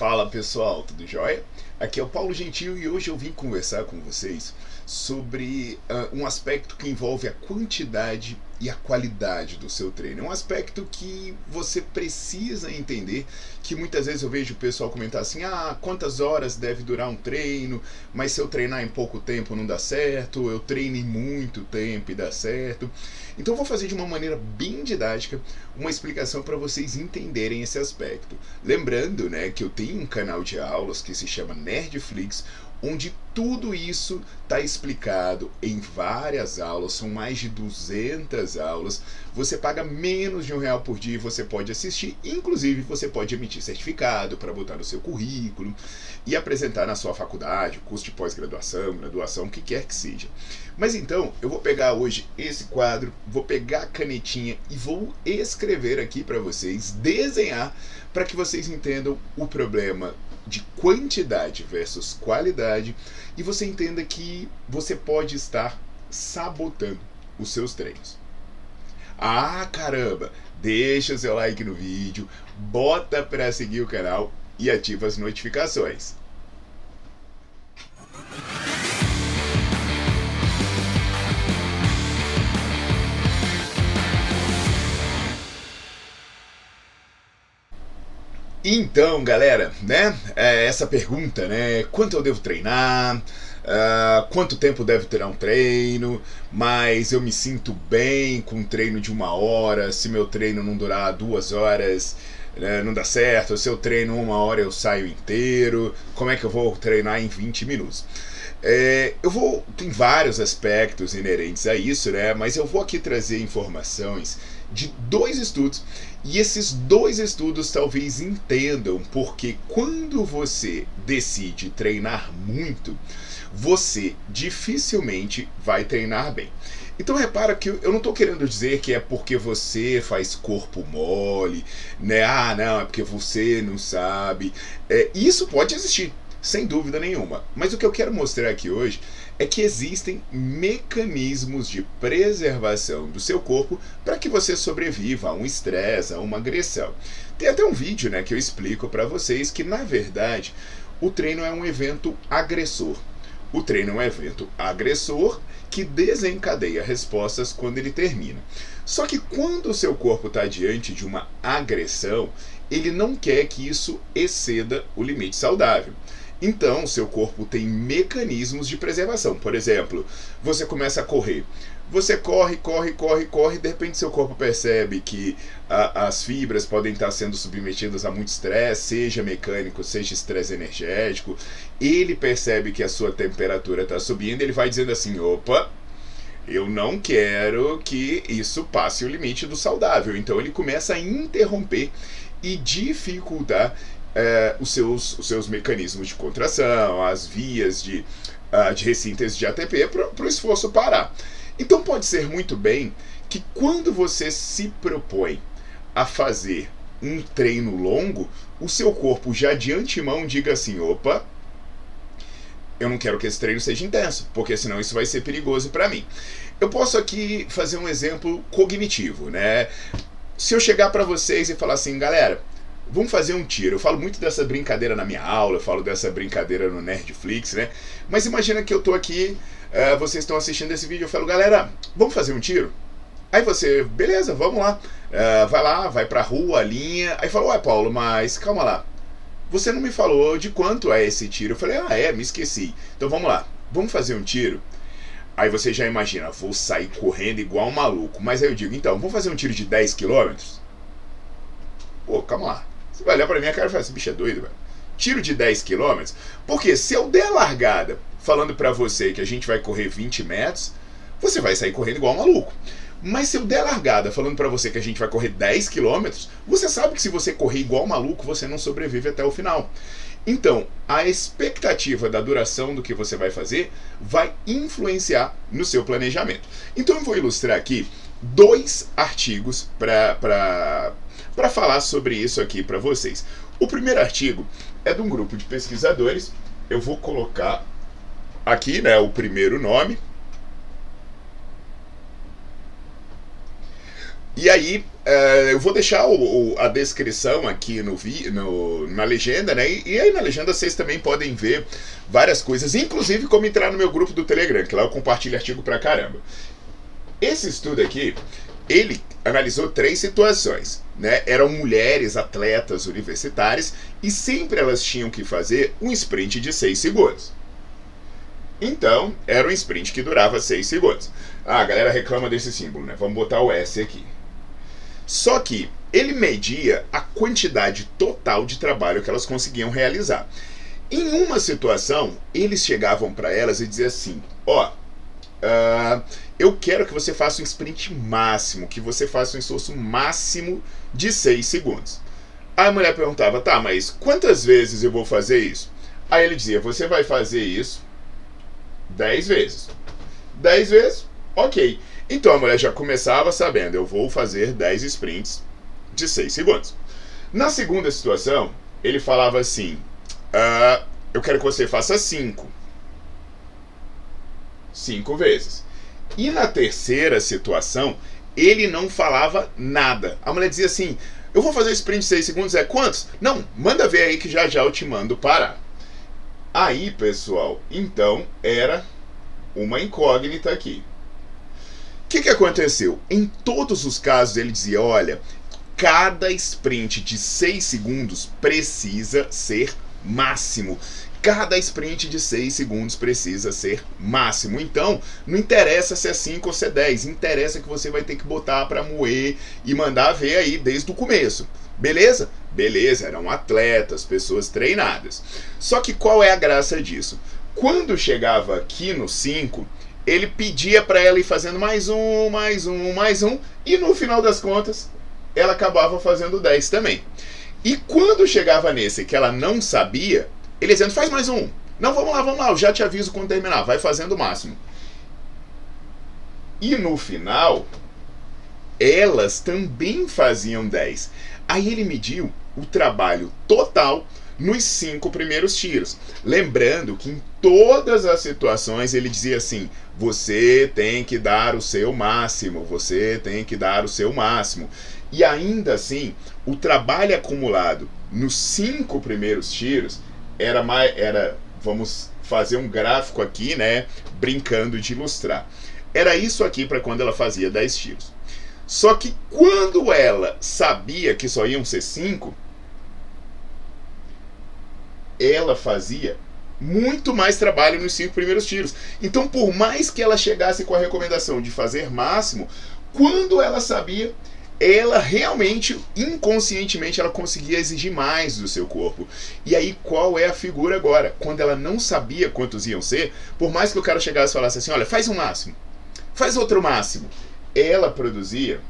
Fala pessoal, tudo jóia? Aqui é o Paulo Gentil e hoje eu vim conversar com vocês sobre uh, um aspecto que envolve a quantidade e a qualidade do seu treino. É um aspecto que você precisa entender, que muitas vezes eu vejo o pessoal comentar assim: "Ah, quantas horas deve durar um treino? Mas se eu treinar em pouco tempo não dá certo, eu treino em muito tempo e dá certo". Então eu vou fazer de uma maneira bem didática uma explicação para vocês entenderem esse aspecto. Lembrando, né, que eu tenho um canal de aulas que se chama Nerdflix, onde tudo isso está explicado em várias aulas, são mais de 200 aulas. Você paga menos de um real por dia e você pode assistir, inclusive você pode emitir certificado para botar no seu currículo e apresentar na sua faculdade, curso de pós-graduação, graduação, o que quer que seja. Mas então, eu vou pegar hoje esse quadro, vou pegar a canetinha e vou escrever aqui para vocês, desenhar para que vocês entendam o problema de quantidade versus qualidade e você entenda que você pode estar sabotando os seus treinos. Ah, caramba! Deixa seu like no vídeo, bota para seguir o canal e ativa as notificações. Então, galera, né? É essa pergunta, né? Quanto eu devo treinar? Uh, quanto tempo deve ter um treino? Mas eu me sinto bem com um treino de uma hora. Se meu treino não durar duas horas, né, não dá certo. Se eu treino uma hora, eu saio inteiro. Como é que eu vou treinar em 20 minutos? É, eu vou. Tem vários aspectos inerentes a isso, né? Mas eu vou aqui trazer informações de dois estudos e esses dois estudos talvez entendam porque quando você decide treinar muito, você dificilmente vai treinar bem. Então repara que eu não estou querendo dizer que é porque você faz corpo mole, né? Ah, não, é porque você não sabe. É, isso pode existir, sem dúvida nenhuma. Mas o que eu quero mostrar aqui hoje é que existem mecanismos de preservação do seu corpo para que você sobreviva a um estresse, a uma agressão. Tem até um vídeo né, que eu explico para vocês que, na verdade, o treino é um evento agressor. O treino é um evento agressor que desencadeia respostas quando ele termina. Só que quando o seu corpo está diante de uma agressão, ele não quer que isso exceda o limite saudável. Então, seu corpo tem mecanismos de preservação. Por exemplo, você começa a correr. Você corre, corre, corre, corre, de repente seu corpo percebe que a, as fibras podem estar sendo submetidas a muito estresse, seja mecânico, seja estresse energético. Ele percebe que a sua temperatura está subindo, ele vai dizendo assim: opa, eu não quero que isso passe o limite do saudável. Então ele começa a interromper e dificultar é, os, seus, os seus mecanismos de contração, as vias de, uh, de ressíntese de ATP para o esforço parar. Então pode ser muito bem que quando você se propõe a fazer um treino longo, o seu corpo já de antemão diga assim: opa, eu não quero que esse treino seja intenso, porque senão isso vai ser perigoso para mim. Eu posso aqui fazer um exemplo cognitivo, né? Se eu chegar para vocês e falar assim, galera, vamos fazer um tiro. Eu falo muito dessa brincadeira na minha aula, eu falo dessa brincadeira no Nerdflix, né? Mas imagina que eu tô aqui, uh, vocês estão assistindo esse vídeo, eu falo, galera, vamos fazer um tiro? Aí você, beleza, vamos lá. Uh, vai lá, vai pra rua, linha. Aí fala, ué, Paulo, mas calma lá. você não me falou de quanto é esse tiro. Eu falei, ah, é, me esqueci. Então vamos lá, vamos fazer um tiro. Aí você já imagina, vou sair correndo igual um maluco. Mas aí eu digo, então, vamos fazer um tiro de 10 km? Pô, calma lá. Você vai olhar pra minha cara e falar, esse bicho é doido, velho. Tiro de 10 km? Porque se eu der largada falando para você que a gente vai correr 20 metros, você vai sair correndo igual um maluco. Mas se eu der largada falando para você que a gente vai correr 10 km, você sabe que se você correr igual maluco, você não sobrevive até o final. Então, a expectativa da duração do que você vai fazer vai influenciar no seu planejamento. Então, eu vou ilustrar aqui dois artigos para falar sobre isso aqui para vocês. O primeiro artigo é de um grupo de pesquisadores. Eu vou colocar aqui né, o primeiro nome, E aí, uh, eu vou deixar o, a descrição aqui no, vi, no, na legenda, né? E, e, aí na legenda vocês também podem ver várias coisas, inclusive como entrar no meu grupo do Telegram, que lá eu compartilho artigo pra caramba. Esse estudo aqui, ele analisou três situações, né? Eram mulheres atletas universitárias e sempre elas tinham que fazer um sprint de 6 segundos. Então, era um sprint que durava 6 segundos. Ah, a galera reclama desse símbolo, né? Vamos botar o S aqui. Só que ele media a quantidade total de trabalho que elas conseguiam realizar. Em uma situação, eles chegavam para elas e diziam assim: Ó, oh, uh, eu quero que você faça um sprint máximo, que você faça um esforço máximo de 6 segundos. A mulher perguntava: Tá, mas quantas vezes eu vou fazer isso? Aí ele dizia: Você vai fazer isso 10 vezes. 10 vezes? Ok. Então a mulher já começava sabendo, eu vou fazer 10 sprints de 6 segundos. Na segunda situação, ele falava assim: uh, eu quero que você faça 5. 5 vezes. E na terceira situação, ele não falava nada. A mulher dizia assim: eu vou fazer sprint de 6 segundos, é quantos? Não, manda ver aí que já já eu te mando parar. Aí, pessoal, então era uma incógnita aqui que, que aconteceu? Em todos os casos ele dizia: olha, cada sprint de 6 segundos precisa ser máximo. Cada sprint de 6 segundos precisa ser máximo. Então, não interessa se é 5 ou se é 10, interessa que você vai ter que botar para moer e mandar ver aí desde o começo. Beleza? Beleza, eram atletas, pessoas treinadas. Só que qual é a graça disso? Quando chegava aqui no 5, ele pedia para ela ir fazendo mais um, mais um, mais um, e no final das contas, ela acabava fazendo 10 também. E quando chegava nesse que ela não sabia, ele dizendo: faz mais um. Não, vamos lá, vamos lá, eu já te aviso quando terminar, vai fazendo o máximo. E no final, elas também faziam 10. Aí ele mediu o trabalho total nos cinco primeiros tiros. Lembrando que em todas as situações ele dizia assim: você tem que dar o seu máximo, você tem que dar o seu máximo. E ainda assim, o trabalho acumulado nos cinco primeiros tiros era mais. Era, vamos fazer um gráfico aqui, né? Brincando de ilustrar. Era isso aqui para quando ela fazia 10 tiros. Só que quando ela sabia que só iam ser 5, ela fazia muito mais trabalho nos cinco primeiros tiros. Então, por mais que ela chegasse com a recomendação de fazer máximo, quando ela sabia, ela realmente, inconscientemente, ela conseguia exigir mais do seu corpo. E aí, qual é a figura agora? Quando ela não sabia quantos iam ser, por mais que o cara chegasse e falasse assim: olha, faz um máximo, faz outro máximo, ela produzia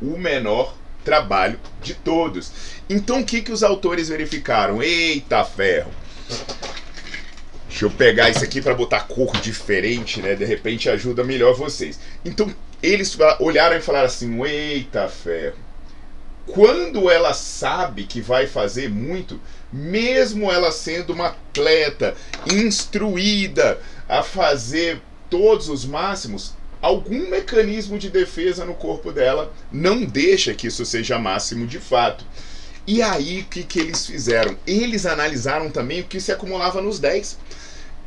o menor trabalho de todos. Então o que, que os autores verificaram? Eita ferro! Deixa eu pegar isso aqui para botar cor diferente, né? De repente ajuda melhor vocês. Então eles olharam e falaram assim: eita ferro! Quando ela sabe que vai fazer muito, mesmo ela sendo uma atleta instruída a fazer todos os máximos, algum mecanismo de defesa no corpo dela não deixa que isso seja máximo de fato. E aí, o que, que eles fizeram? Eles analisaram também o que se acumulava nos 10,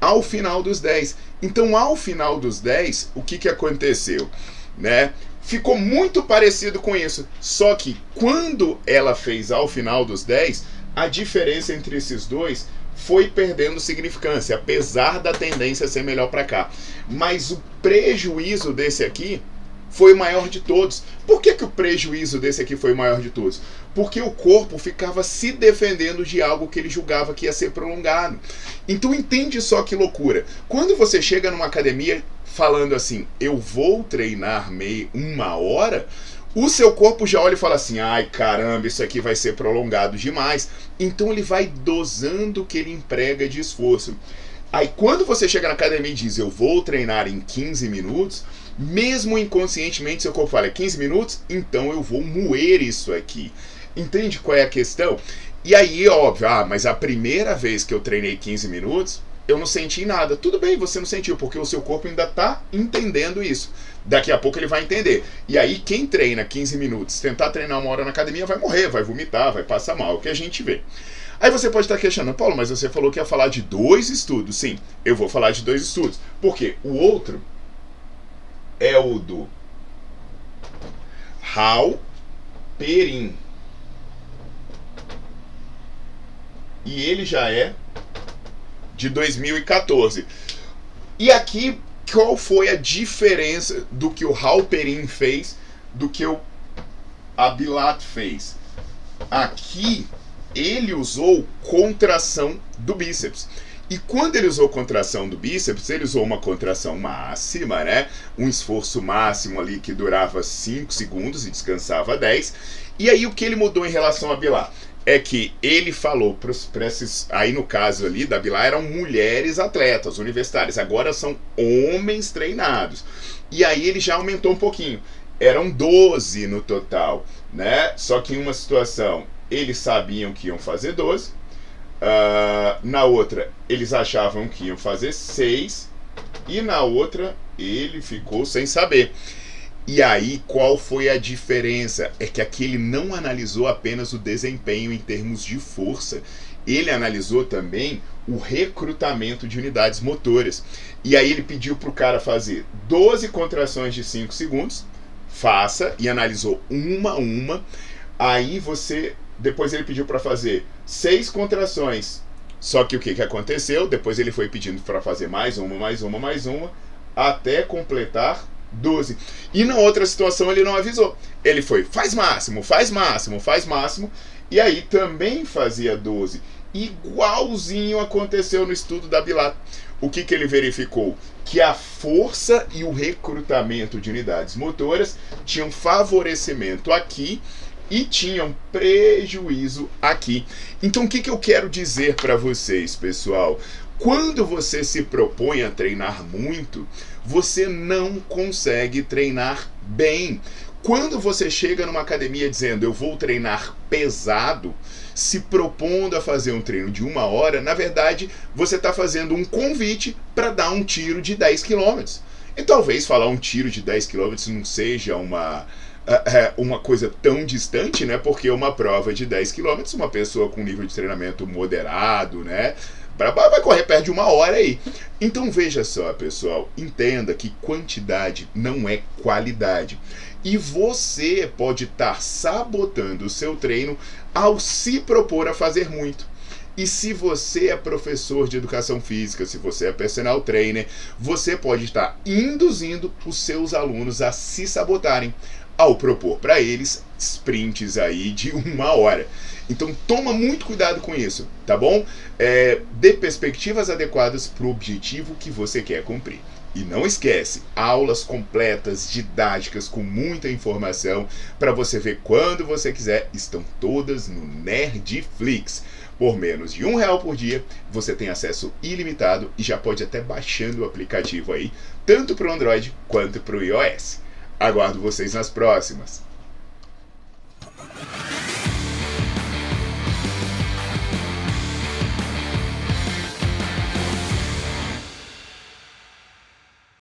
ao final dos 10. Então, ao final dos 10, o que, que aconteceu? Né? Ficou muito parecido com isso. Só que quando ela fez ao final dos 10, a diferença entre esses dois foi perdendo significância, apesar da tendência ser melhor para cá. Mas o prejuízo desse aqui foi o maior de todos. Por que, que o prejuízo desse aqui foi o maior de todos? Porque o corpo ficava se defendendo de algo que ele julgava que ia ser prolongado. Então entende só que loucura. Quando você chega numa academia falando assim, eu vou treinar meio uma hora, o seu corpo já olha e fala assim: ai caramba, isso aqui vai ser prolongado demais. Então ele vai dosando o que ele emprega de esforço. Aí quando você chega na academia e diz: eu vou treinar em 15 minutos, mesmo inconscientemente seu corpo fala: 15 minutos, então eu vou moer isso aqui. Entende qual é a questão? E aí, óbvio, ah, mas a primeira vez que eu treinei 15 minutos, eu não senti nada. Tudo bem, você não sentiu, porque o seu corpo ainda está entendendo isso. Daqui a pouco ele vai entender. E aí, quem treina 15 minutos, tentar treinar uma hora na academia, vai morrer, vai vomitar, vai passar mal, é o que a gente vê. Aí você pode estar questionando, Paulo, mas você falou que ia falar de dois estudos. Sim, eu vou falar de dois estudos. Porque o outro é o do Hal Perin. E ele já é de 2014. E aqui, qual foi a diferença do que o Halperin fez do que o Abilat fez? Aqui, ele usou contração do bíceps. E quando ele usou contração do bíceps, ele usou uma contração máxima, né? Um esforço máximo ali que durava 5 segundos e descansava 10. E aí o que ele mudou em relação a Bilar? É que ele falou para esses. Aí no caso ali da Bilá eram mulheres atletas universitárias, agora são homens treinados. E aí ele já aumentou um pouquinho. Eram 12 no total, né? Só que em uma situação eles sabiam que iam fazer 12, uh, ah, na outra eles achavam que iam fazer 6, e na outra ele ficou sem saber. E aí, qual foi a diferença? É que aqui ele não analisou apenas o desempenho em termos de força, ele analisou também o recrutamento de unidades motoras. E aí ele pediu para o cara fazer 12 contrações de 5 segundos, faça, e analisou uma a uma. Aí você, depois ele pediu para fazer 6 contrações. Só que o que, que aconteceu? Depois ele foi pedindo para fazer mais uma, mais uma, mais uma, até completar 12. E na outra situação ele não avisou. Ele foi, faz máximo, faz máximo, faz máximo. E aí também fazia 12. Igualzinho aconteceu no estudo da Bilat. O que, que ele verificou? Que a força e o recrutamento de unidades motoras tinham favorecimento aqui e tinham prejuízo aqui. Então, o que, que eu quero dizer para vocês, pessoal? Quando você se propõe a treinar muito, você não consegue treinar bem. Quando você chega numa academia dizendo eu vou treinar pesado, se propondo a fazer um treino de uma hora, na verdade você está fazendo um convite para dar um tiro de 10 km. E talvez falar um tiro de 10 km não seja uma, é, é, uma coisa tão distante, né? Porque uma prova de 10 km, uma pessoa com nível de treinamento moderado, né? Vai correr perto de uma hora aí. Então veja só, pessoal, entenda que quantidade não é qualidade. E você pode estar sabotando o seu treino ao se propor a fazer muito. E se você é professor de educação física, se você é personal trainer, você pode estar induzindo os seus alunos a se sabotarem ao propor para eles sprints aí de uma hora. Então toma muito cuidado com isso, tá bom? É, dê perspectivas adequadas para o objetivo que você quer cumprir. E não esquece, aulas completas, didáticas, com muita informação, para você ver quando você quiser, estão todas no Nerdflix. Por menos de um real por dia, você tem acesso ilimitado e já pode até baixando o aplicativo aí, tanto para o Android quanto para o iOS. Aguardo vocês nas próximas.